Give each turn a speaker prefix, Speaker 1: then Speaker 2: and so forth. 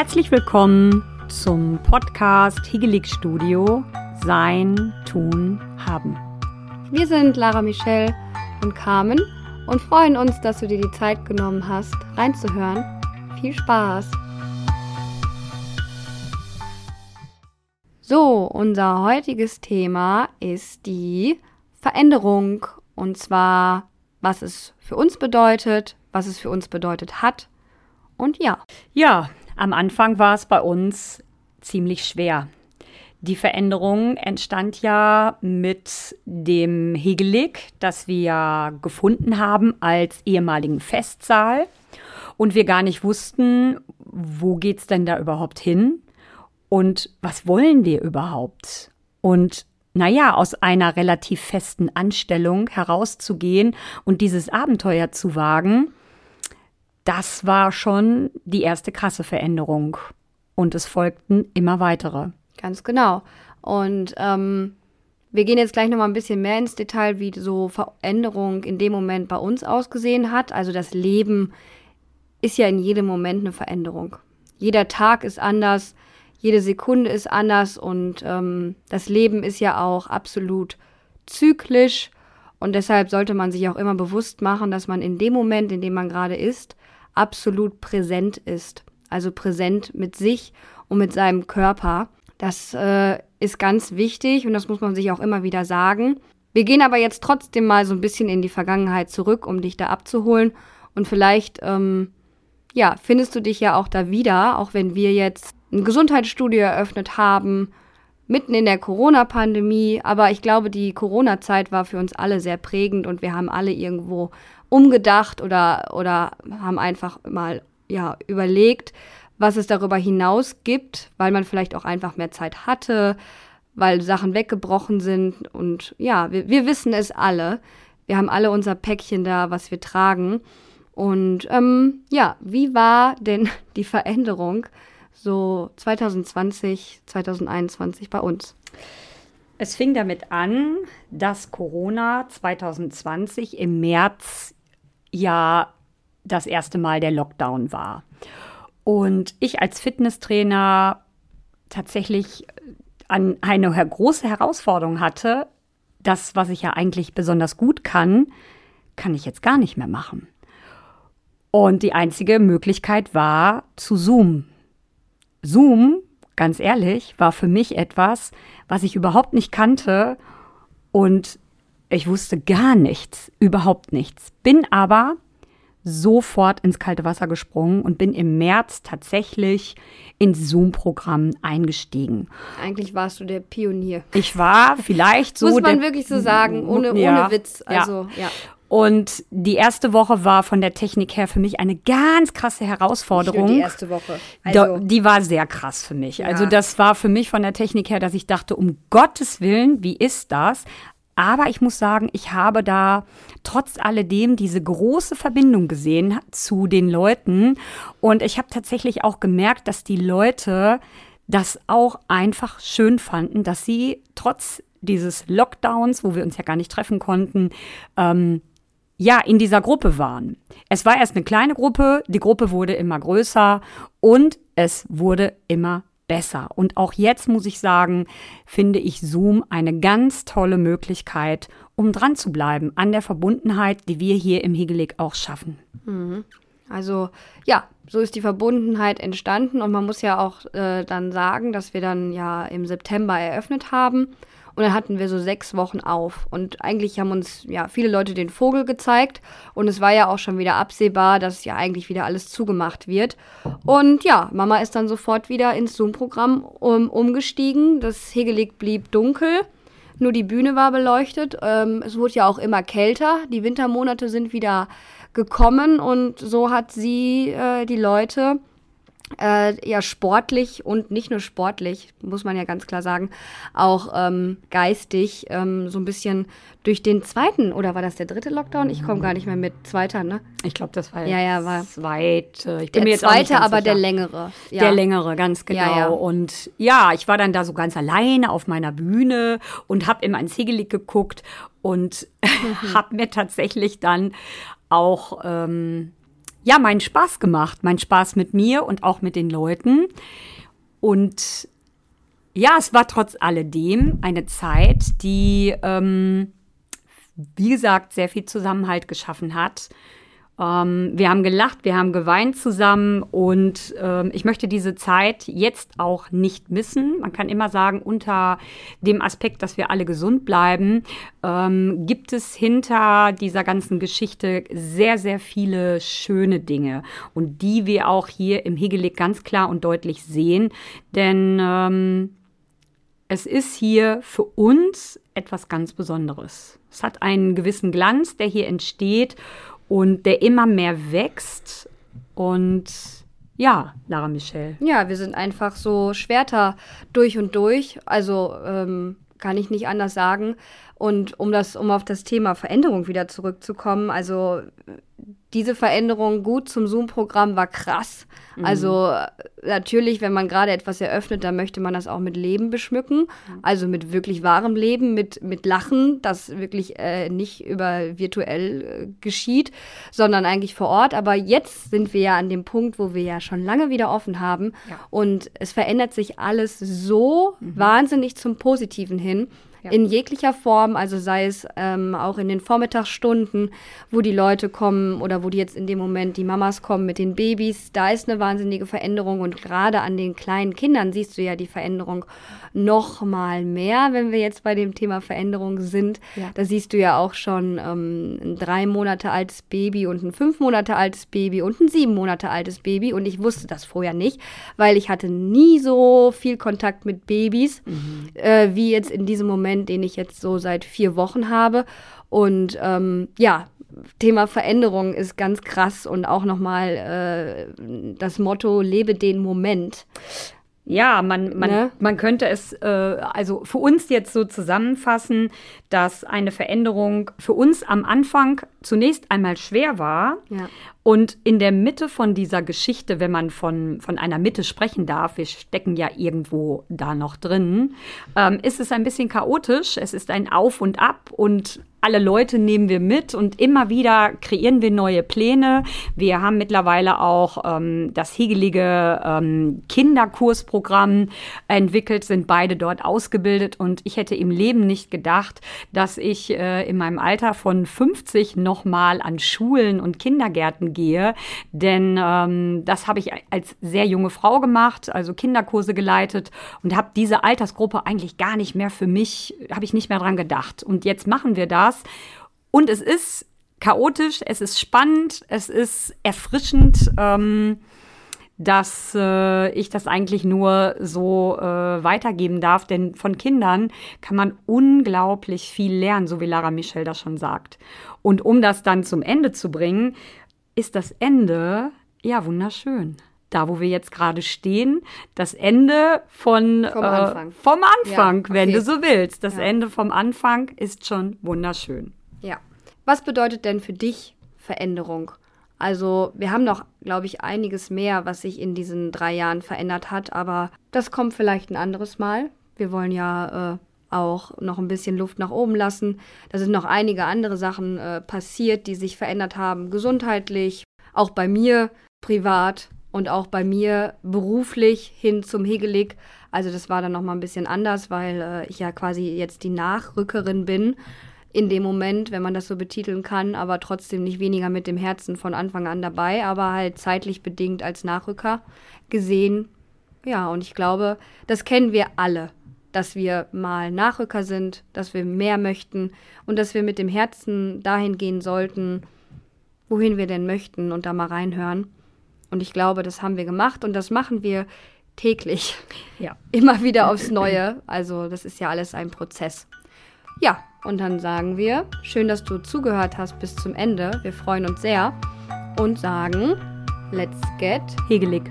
Speaker 1: Herzlich willkommen zum Podcast Higelig Studio Sein, Tun, Haben.
Speaker 2: Wir sind Lara Michelle und Carmen und freuen uns, dass du dir die Zeit genommen hast, reinzuhören. Viel Spaß! So, unser heutiges Thema ist die Veränderung und zwar, was es für uns bedeutet, was es für uns bedeutet hat und ja.
Speaker 1: Ja, am Anfang war es bei uns ziemlich schwer. Die Veränderung entstand ja mit dem Hegelig, das wir gefunden haben als ehemaligen Festsaal. Und wir gar nicht wussten, wo geht's denn da überhaupt hin? Und was wollen wir überhaupt? Und naja, aus einer relativ festen Anstellung herauszugehen und dieses Abenteuer zu wagen, das war schon die erste krasse Veränderung. Und es folgten immer weitere.
Speaker 2: Ganz genau. Und ähm, wir gehen jetzt gleich noch mal ein bisschen mehr ins Detail, wie so Veränderung in dem Moment bei uns ausgesehen hat. Also das Leben ist ja in jedem Moment eine Veränderung. Jeder Tag ist anders, jede Sekunde ist anders und ähm, das Leben ist ja auch absolut zyklisch und deshalb sollte man sich auch immer bewusst machen, dass man in dem Moment, in dem man gerade ist, absolut präsent ist. Also präsent mit sich und mit seinem Körper. Das äh, ist ganz wichtig und das muss man sich auch immer wieder sagen. Wir gehen aber jetzt trotzdem mal so ein bisschen in die Vergangenheit zurück, um dich da abzuholen. Und vielleicht, ähm, ja, findest du dich ja auch da wieder, auch wenn wir jetzt ein Gesundheitsstudio eröffnet haben, mitten in der Corona-Pandemie. Aber ich glaube, die Corona-Zeit war für uns alle sehr prägend und wir haben alle irgendwo umgedacht oder, oder haben einfach mal ja, überlegt, was es darüber hinaus gibt, weil man vielleicht auch einfach mehr Zeit hatte, weil Sachen weggebrochen sind. Und ja, wir, wir wissen es alle. Wir haben alle unser Päckchen da, was wir tragen. Und ähm, ja, wie war denn die Veränderung so 2020, 2021 bei uns?
Speaker 1: Es fing damit an, dass Corona 2020 im März ja das erste Mal der Lockdown war. Und ich als Fitnesstrainer tatsächlich an eine große Herausforderung hatte, das, was ich ja eigentlich besonders gut kann, kann ich jetzt gar nicht mehr machen. Und die einzige Möglichkeit war zu Zoom. Zoom, ganz ehrlich, war für mich etwas, was ich überhaupt nicht kannte und ich wusste gar nichts, überhaupt nichts. Bin aber sofort ins kalte Wasser gesprungen und bin im März tatsächlich ins Zoom-Programm eingestiegen.
Speaker 2: Eigentlich warst du der Pionier.
Speaker 1: Ich war vielleicht so.
Speaker 2: Muss man wirklich so sagen, ohne, ja, ohne Witz. Also, ja. ja.
Speaker 1: Und die erste Woche war von der Technik her für mich eine ganz krasse Herausforderung.
Speaker 2: die erste Woche. Also,
Speaker 1: die war sehr krass für mich. Ja. Also das war für mich von der Technik her, dass ich dachte, um Gottes Willen, wie ist das? Aber ich muss sagen, ich habe da trotz alledem diese große Verbindung gesehen zu den Leuten. Und ich habe tatsächlich auch gemerkt, dass die Leute das auch einfach schön fanden, dass sie trotz dieses Lockdowns, wo wir uns ja gar nicht treffen konnten, ähm, ja, in dieser Gruppe waren. Es war erst eine kleine Gruppe, die Gruppe wurde immer größer und es wurde immer besser. Und auch jetzt muss ich sagen, finde ich Zoom eine ganz tolle Möglichkeit, um dran zu bleiben an der Verbundenheit, die wir hier im Hegelig auch schaffen.
Speaker 2: Mhm. Also ja, so ist die Verbundenheit entstanden und man muss ja auch äh, dann sagen, dass wir dann ja im September eröffnet haben. Und dann hatten wir so sechs Wochen auf. Und eigentlich haben uns ja viele Leute den Vogel gezeigt. Und es war ja auch schon wieder absehbar, dass ja eigentlich wieder alles zugemacht wird. Und ja, Mama ist dann sofort wieder ins Zoom-Programm um, umgestiegen. Das Hegelig blieb dunkel. Nur die Bühne war beleuchtet. Ähm, es wurde ja auch immer kälter. Die Wintermonate sind wieder gekommen und so hat sie äh, die Leute äh, ja sportlich und nicht nur sportlich, muss man ja ganz klar sagen, auch ähm, geistig ähm, so ein bisschen durch den zweiten, oder war das der dritte Lockdown? Ich komme gar nicht mehr mit zweiter, ne?
Speaker 1: Ich glaube, das war
Speaker 2: ja, ja, war
Speaker 1: zweite.
Speaker 2: Ich bin der zweite, aber der längere.
Speaker 1: Ja. Der längere, ganz genau. Ja, ja. Und ja, ich war dann da so ganz alleine auf meiner Bühne und habe immer ins Hegelig geguckt und mhm. habe mir tatsächlich dann auch ähm, ja, meinen Spaß gemacht. Mein Spaß mit mir und auch mit den Leuten. Und ja, es war trotz alledem eine Zeit, die, ähm, wie gesagt, sehr viel Zusammenhalt geschaffen hat ähm, wir haben gelacht, wir haben geweint zusammen und ähm, ich möchte diese Zeit jetzt auch nicht missen. Man kann immer sagen, unter dem Aspekt, dass wir alle gesund bleiben, ähm, gibt es hinter dieser ganzen Geschichte sehr, sehr viele schöne Dinge und die wir auch hier im Hegelig ganz klar und deutlich sehen, denn ähm, es ist hier für uns etwas ganz Besonderes. Es hat einen gewissen Glanz, der hier entsteht und der immer mehr wächst. Und ja, Lara Michelle.
Speaker 2: Ja, wir sind einfach so Schwerter durch und durch. Also ähm, kann ich nicht anders sagen. Und um das, um auf das Thema Veränderung wieder zurückzukommen, also diese Veränderung gut zum Zoom-Programm war krass. Mhm. Also natürlich, wenn man gerade etwas eröffnet, dann möchte man das auch mit Leben beschmücken. Also mit wirklich wahrem Leben, mit, mit Lachen, das wirklich äh, nicht über virtuell äh, geschieht, sondern eigentlich vor Ort. Aber jetzt sind wir ja an dem Punkt, wo wir ja schon lange wieder offen haben. Ja. Und es verändert sich alles so mhm. wahnsinnig zum Positiven hin ja. in jeglicher Form, also sei es ähm, auch in den Vormittagsstunden, wo die Leute kommen oder wo die jetzt in dem Moment die Mamas kommen mit den Babys, da ist eine wahnsinnige Veränderung und gerade an den kleinen Kindern siehst du ja die Veränderung noch mal mehr, wenn wir jetzt bei dem Thema Veränderung sind. Ja. Da siehst du ja auch schon ähm, ein drei Monate altes Baby und ein fünf Monate altes Baby und ein sieben Monate altes Baby und ich wusste das vorher nicht, weil ich hatte nie so viel Kontakt mit Babys mhm. äh, wie jetzt in diesem Moment Moment, den ich jetzt so seit vier Wochen habe. Und ähm, ja, Thema Veränderung ist ganz krass und auch nochmal äh, das Motto, lebe den Moment.
Speaker 1: Ja, man, man, ne? man könnte es äh, also für uns jetzt so zusammenfassen, dass eine Veränderung für uns am Anfang zunächst einmal schwer war. Ja. Und in der Mitte von dieser Geschichte, wenn man von, von einer Mitte sprechen darf, wir stecken ja irgendwo da noch drin, ähm, ist es ein bisschen chaotisch. Es ist ein Auf und Ab und alle Leute nehmen wir mit und immer wieder kreieren wir neue Pläne. Wir haben mittlerweile auch ähm, das hegelige ähm, Kinderkursprogramm entwickelt, sind beide dort ausgebildet und ich hätte im Leben nicht gedacht, dass ich äh, in meinem Alter von 50 nochmal an Schulen und Kindergärten gehe, denn ähm, das habe ich als sehr junge Frau gemacht, also Kinderkurse geleitet und habe diese Altersgruppe eigentlich gar nicht mehr für mich, habe ich nicht mehr dran gedacht. Und jetzt machen wir das. Und es ist chaotisch, es ist spannend, es ist erfrischend, ähm, dass äh, ich das eigentlich nur so äh, weitergeben darf. Denn von Kindern kann man unglaublich viel lernen, so wie Lara Michel das schon sagt. Und um das dann zum Ende zu bringen, ist das Ende ja wunderschön da wo wir jetzt gerade stehen, das Ende von vom äh, Anfang, vom Anfang ja, okay. wenn du so willst. Das ja. Ende vom Anfang ist schon wunderschön.
Speaker 2: Ja. Was bedeutet denn für dich Veränderung? Also wir haben noch, glaube ich, einiges mehr, was sich in diesen drei Jahren verändert hat, aber das kommt vielleicht ein anderes Mal. Wir wollen ja äh, auch noch ein bisschen Luft nach oben lassen. Da sind noch einige andere Sachen äh, passiert, die sich verändert haben, gesundheitlich, auch bei mir privat und auch bei mir beruflich hin zum Hegelig. Also das war dann noch mal ein bisschen anders, weil äh, ich ja quasi jetzt die Nachrückerin bin in dem Moment, wenn man das so betiteln kann, aber trotzdem nicht weniger mit dem Herzen von Anfang an dabei, aber halt zeitlich bedingt als Nachrücker gesehen. Ja, und ich glaube, das kennen wir alle, dass wir mal Nachrücker sind, dass wir mehr möchten und dass wir mit dem Herzen dahin gehen sollten, wohin wir denn möchten und da mal reinhören. Und ich glaube, das haben wir gemacht und das machen wir täglich. Ja. Immer wieder aufs Neue. Also das ist ja alles ein Prozess. Ja, und dann sagen wir, schön, dass du zugehört hast bis zum Ende. Wir freuen uns sehr und sagen, let's get
Speaker 1: hegelig.